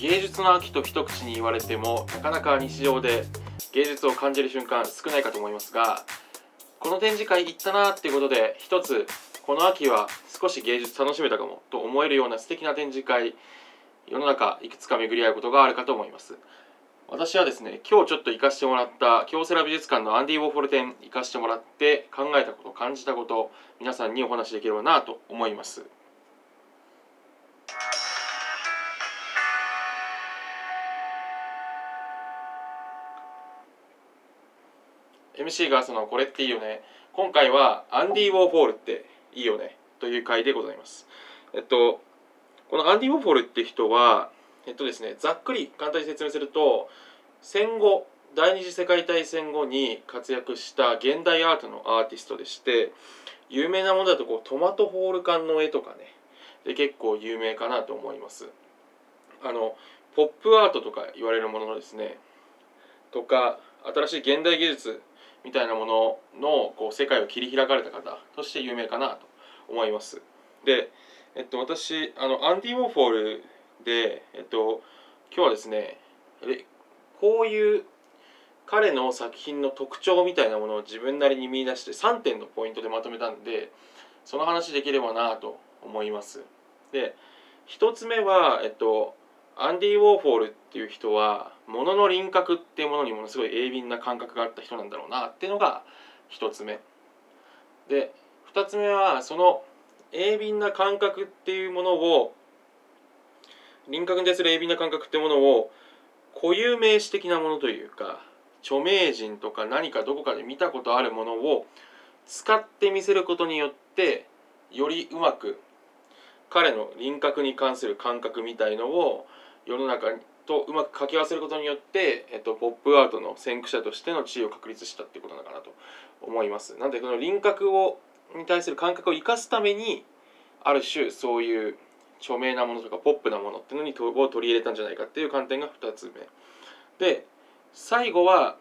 芸術の秋と一口に言われてもなかなか日常で芸術を感じる瞬間少ないかと思いますがこの展示会行ったなってことで一つこの秋は少し芸術楽しめたかもと思えるような素敵な展示会世の中いくつか巡り合うことがあるかと思います。私はですね今日ちょっと行かせてもらった京セラ美術館のアンディ・ウォーホル展行かせてもらって考えたこと感じたこと皆さんにお話しできればなと思います。MC がそのこれっていいよね。今回はアンディ・ウォーホールっていいよねという回でございます。えっとこのアンディ・ウォーホールって人はえっとですねざっくり簡単に説明すると戦後第二次世界大戦後に活躍した現代アートのアーティストでして有名なものだとこうトマトホール缶の絵とかねで結構有名かなと思います。あのポップアートとか言われるもののですねとか新しい現代芸術みたいなもののこう世界を切り開かれた方として有名かなと思います。で、えっと、私あのアンディ・ウォーフォールで、えっと、今日はですねこういう彼の作品の特徴みたいなものを自分なりに見出して3点のポイントでまとめたんでその話できればなと思います。で1つ目は、えっと、アンディ・ウォーフォールっていう人は物の輪郭っていうものにものすごい鋭敏な感覚があった人なんだろうなっていうのが1つ目。で2つ目はその鋭敏な感覚っていうものを輪郭に対する鋭敏な感覚ってものを固有名詞的なものというか著名人とか何かどこかで見たことあるものを使ってみせることによってよりうまく彼の輪郭に関する感覚みたいのを世の中とうまく掛け合わせることによって、えっと、ポップアートの先駆者としての地位を確立したってことなのかなと思います。なんでこの輪郭をに対する感覚を生かすためにある種そういう著名なものとかポップなものっていうのにを取り入れたんじゃないかっていう観点が2つ目。で最後は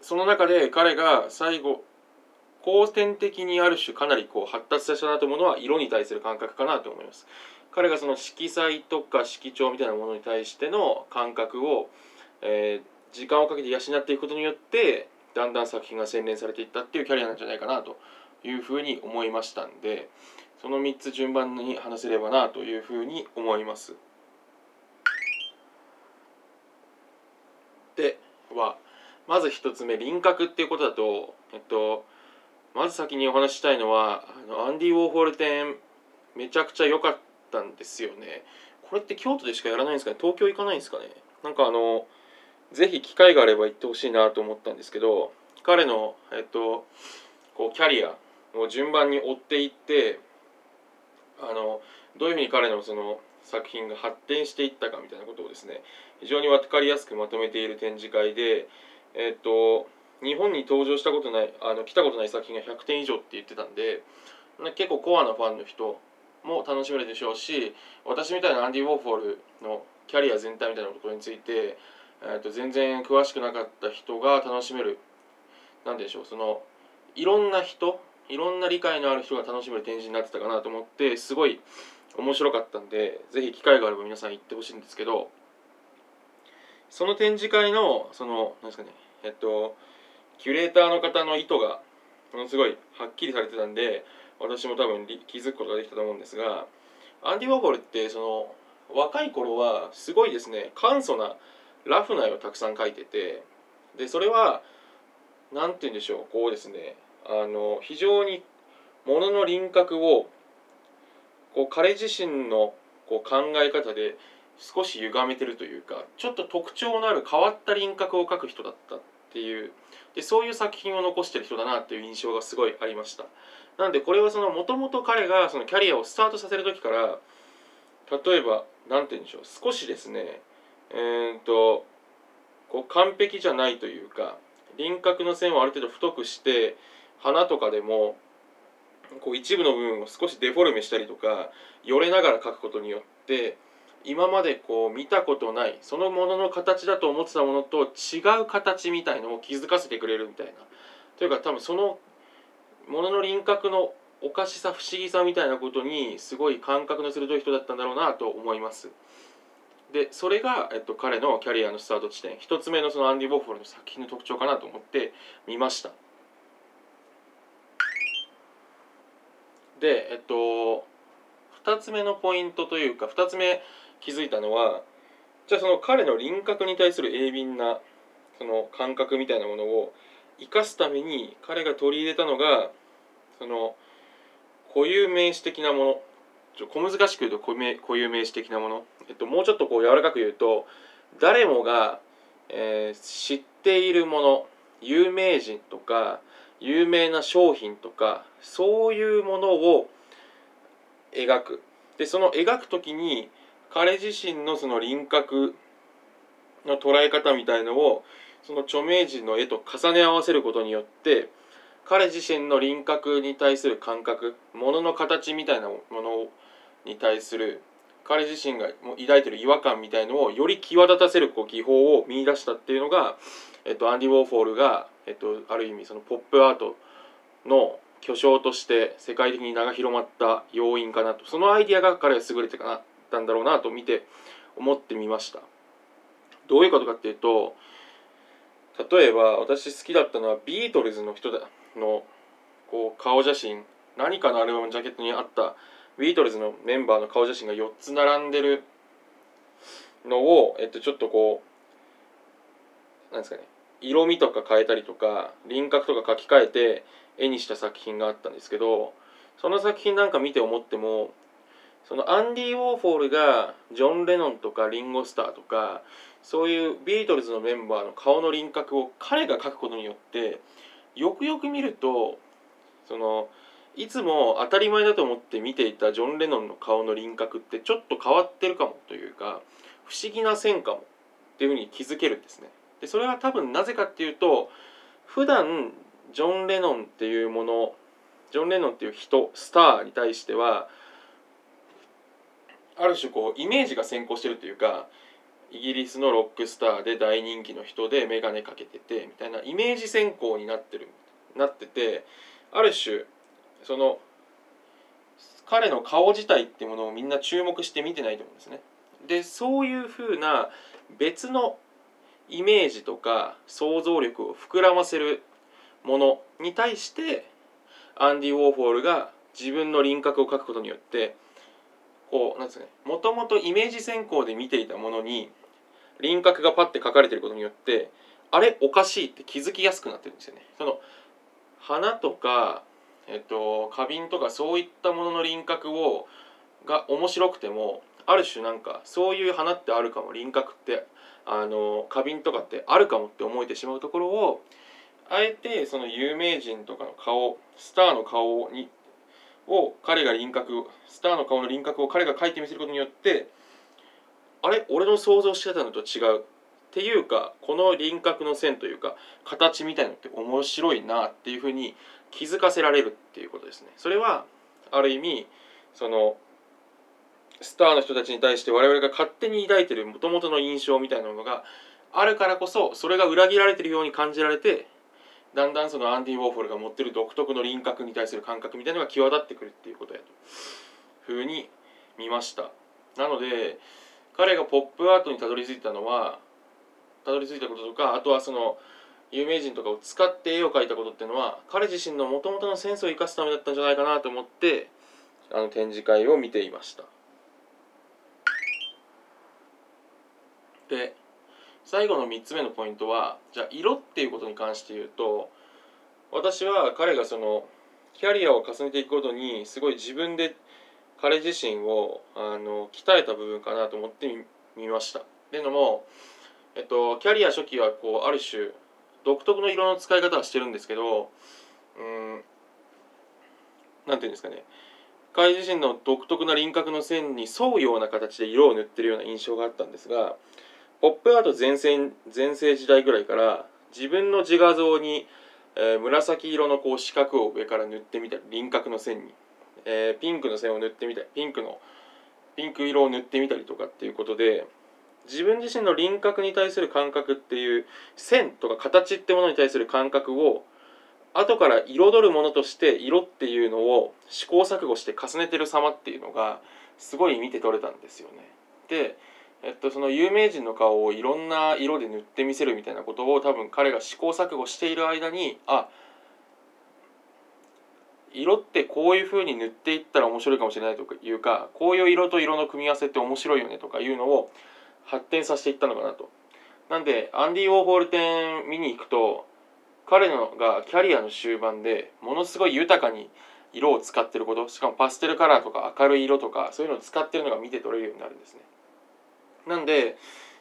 その中で彼が最後後天的にある種かなりこう発達させたなと思うのは色に対する感覚かなと思います。彼がその色彩とか色調みたいなものに対しての感覚を、えー、時間をかけて養っていくことによってだんだん作品が洗練されていったっていうキャリアなんじゃないかなというふうに思いましたんでその3つ順番に話せればなというふうに思います。ではまず1つ目輪郭っていうことだと、えっと、まず先にお話ししたいのはあのアンディ・ウォーホル展めちゃくちゃ良かったんですよね。これって京都でしかやらないんですかね？東京行かないんですかね？なんかあのぜひ機会があれば行ってほしいなと思ったんですけど彼の、えっと、こうキャリアを順番に追っていってあのどういうふうに彼のその作品が発展していったかみたいなことをですね非常に分かりやすくまとめている展示会で、えっと、日本に登場したことないあの来たことない作品が100点以上って言ってたんで結構コアなファンの人も楽しめるでしょうし私みたいなアンディ・ウォーフォールのキャリア全体みたいなことについて、えっと全然詳しくなかった人が楽しめる何でしょうそのいろんな人いろんな理解のある人が楽しめる展示になってたかなと思ってすごい面白かったんでぜひ機会があれば皆さん行ってほしいんですけどその展示会のその何ですかねえっとキュレーターの方の意図がものすごいはっきりされてたんで私も多分気づくことができたと思うんですがアンディ・ウォーホルってその若い頃はすごいですね簡素なラフな絵をたくさん描いててでそれは何て言うんでしょうこうですねあの非常にものの輪郭をこう彼自身のこう考え方で少し歪めてるというかちょっと特徴のある変わった輪郭を描く人だったっていうでそういう作品を残してる人だなっていう印象がすごいありました。なんでこれはそのもともと彼がそのキャリアをスタートさせる時から例えば何て言うんでしょう少しですねえー、っとこう完璧じゃないというか輪郭の線をある程度太くして花とかでもこう一部の部分を少しデフォルメしたりとかよれながら描くことによって今までこう見たことないそのものの形だと思ってたものと違う形みたいのを気づかせてくれるみたいな。というか多分そのものの輪郭のおかしさ不思議さみたいなことにすごい感覚の鋭い人だったんだろうなと思います。でそれが、えっと、彼のキャリアのスタート地点。一つ目のそのアンディ・ボーフォルの作品の特徴かなと思って見ました。でえっと2つ目のポイントというか2つ目気づいたのはじゃあその彼の輪郭に対する鋭敏なその感覚みたいなものを生かすために彼が取り入れたのがその固有名詞的なものちょ小難しく言うと固有名詞的なもの、えっと、もうちょっとこう柔らかく言うと誰もが、えー、知っているもの有名人とか有名な商品とかそういうものを描く。でその描く時に彼自身のその輪郭の捉え方みたいのをその著名人の絵と重ね合わせることによって彼自身の輪郭に対する感覚ものの形みたいなものに対する彼自身が抱いてる違和感みたいのをより際立たせるこう技法を見出したっていうのが、えっと、アンディ・ウォーフォールが、えっと、ある意味そのポップアートの巨匠として世界的に名が広まった要因かなと。そのアイディアが彼が優れてかなったんだろうなと見て思ってみました。どういうことかっていうと例えば私好きだったのはビートルズの人だのこう顔写真何かのアルバムジャケットにあったビートルズのメンバーの顔写真が4つ並んでるのを、えっと、ちょっとこうなんですかね色味とか変えたりとか輪郭とか書き換えて絵にした作品があったんですけどその作品なんか見て思ってもそのアンディ・ウォーフォールがジョン・レノンとかリンゴ・スターとかそういうビートルズのメンバーの顔の輪郭を彼が描くことによってよくよく見るとそのいつも当たり前だと思って見ていたジョン・レノンの顔の輪郭ってちょっと変わってるかもというか不思議な線かもっていうふうに気づけるんですね。でそれは多分なぜかっていうと普段ジョン・レノンっていうものジョン・レノンっていう人スターに対してはある種こうイメージが先行してるというかイギリスのロックスターで大人気の人で眼鏡かけててみたいなイメージ先行になってるなっててある種その彼の顔自体っていうものをみんな注目して見てないと思うんですね。でそういうふうな別のイメージとか想像力を膨らませるものに対してアンディ・ウォーホールが自分の輪郭を描くことによってこうなんですかねもともとイメージ先行で見ていたものに輪郭がパッて描かれてることによってあれおかしいって気づきやすくなってるんですよね。その花とかえっと、花瓶とかそういったものの輪郭をが面白くてもある種なんかそういう花ってあるかも輪郭ってあの花瓶とかってあるかもって思えてしまうところをあえてその有名人とかの顔スターの顔にを彼が輪郭スターの顔の輪郭を彼が描いてみせることによってあれ？俺の想像してたのと違うっていうかこの輪郭の線というか形みたいのって面白いなっていうふうに気づかせられるっていうことですね。それはある意味そのスターの人たちに対して我々が勝手に抱いてるもともとの印象みたいなものがあるからこそそれが裏切られてるように感じられてだんだんそのアンディ・ウォーホルが持ってる独特の輪郭に対する感覚みたいなのが際立ってくるっていうことやとふうに見ました。なので彼がポップアートにたどり着いたのはたどり着いたこととかあとはその有名人とかを使って絵を描いたことっていうのは彼自身のもともとのセンスを生かすためだったんじゃないかなと思ってあの展示会を見ていました。で最後の3つ目のポイントはじゃあ色っていうことに関して言うと私は彼がそのキャリアを重ねていくことにすごい自分で彼自身をあの鍛えた部分かなと思ってみました。っていうのも、えっと、キャリア初期はこうある種独特の色の使い方はしてるんですけどうんなんていうんですかね彼自身の独特な輪郭の線に沿うような形で色を塗ってるような印象があったんですがポップアート全盛全盛時代ぐらいから自分の自画像に、えー、紫色のこう四角を上から塗ってみたり輪郭の線に、えー、ピンクの線を塗ってみたりピンクのピンク色を塗ってみたりとかっていうことで自分自身の輪郭に対する感覚っていう線とか形ってものに対する感覚を後から彩るものとして色っていうのを試行錯誤して重ねてる様っていうのがすごい見て取れたんですよね。で、えっと、その有名人の顔をいろんな色で塗ってみせるみたいなことを多分彼が試行錯誤している間にあ色ってこういう風に塗っていったら面白いかもしれないというかこういう色と色の組み合わせって面白いよねとかいうのを発展させていったのかなと。なんでアンディ・ウォーホール展見に行くと彼のがキャリアの終盤でものすごい豊かに色を使ってることしかもパステルカラーとか明るい色とかそういうのを使ってるのが見て取れるようになるんですね。なんで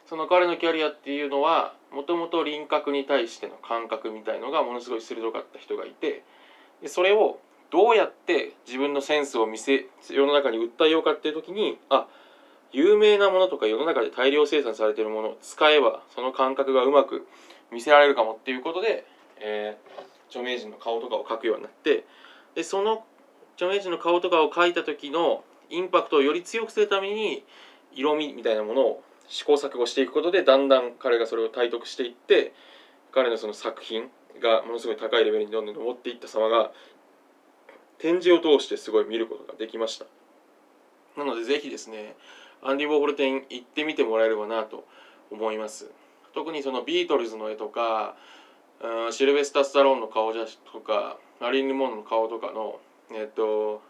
その彼のキャリアっていうのはもともと輪郭に対しての感覚みたいのがものすごい鋭かった人がいてでそれをどうやって自分のセンスを見せ世の中に訴えようかっていう時にあ有名なものとか世の中で大量生産されてるものを使えばその感覚がうまく見せられるかもっていうことでえー、著名人の顔とかを描くようになってでその著名人の顔とかを描いた時のインパクトをより強くするために色味みたいなものを試行錯誤していくことでだんだん彼がそれを体得していって彼のその作品がものすごい高いレベルにどんどん上っていった様が展示を通してすごい見ることができました。なのでぜひですねアンディ・ウォーホル展行ってみてもらえればなと思います。特にそのビートルズの絵とかシルベスタ・スタローンの顔写真とかマリン・ルモンの顔とかの、えっと、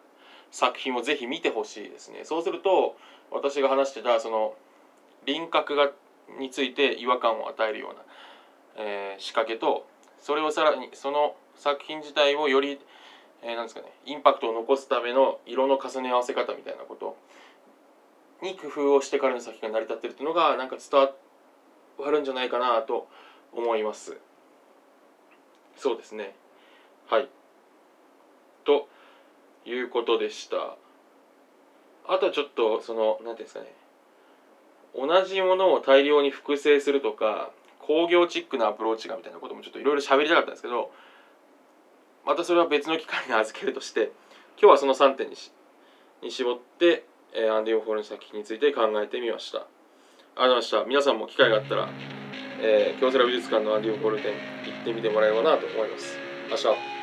作品をぜひ見てほしいですね。そうすると私が話してたその輪郭がについて違和感を与えるような、えー、仕掛けとそれをさらにその作品自体をより、えー、なんですかねインパクトを残すための色の重ね合わせ方みたいなことに工夫をして彼の作品が成り立ってるっていうのがなんか伝わるんじゃないかなと思います。そうですね。はい。ということでした。あとはちょっとその何ていうんですかね。同じものを大量に複製するとか工業チックなアプローチがみたいなこともちょっといろいろ喋りたかったんですけどまたそれは別の機会に預けるとして今日はその3点にに絞って、えー、アンディ・オフォールの作品について考えてみました。ありがとうございました。皆さんも機会があったらえー、京セラ美術館のアンディオ・ゴルテン行ってみてもらえればなと思います。明日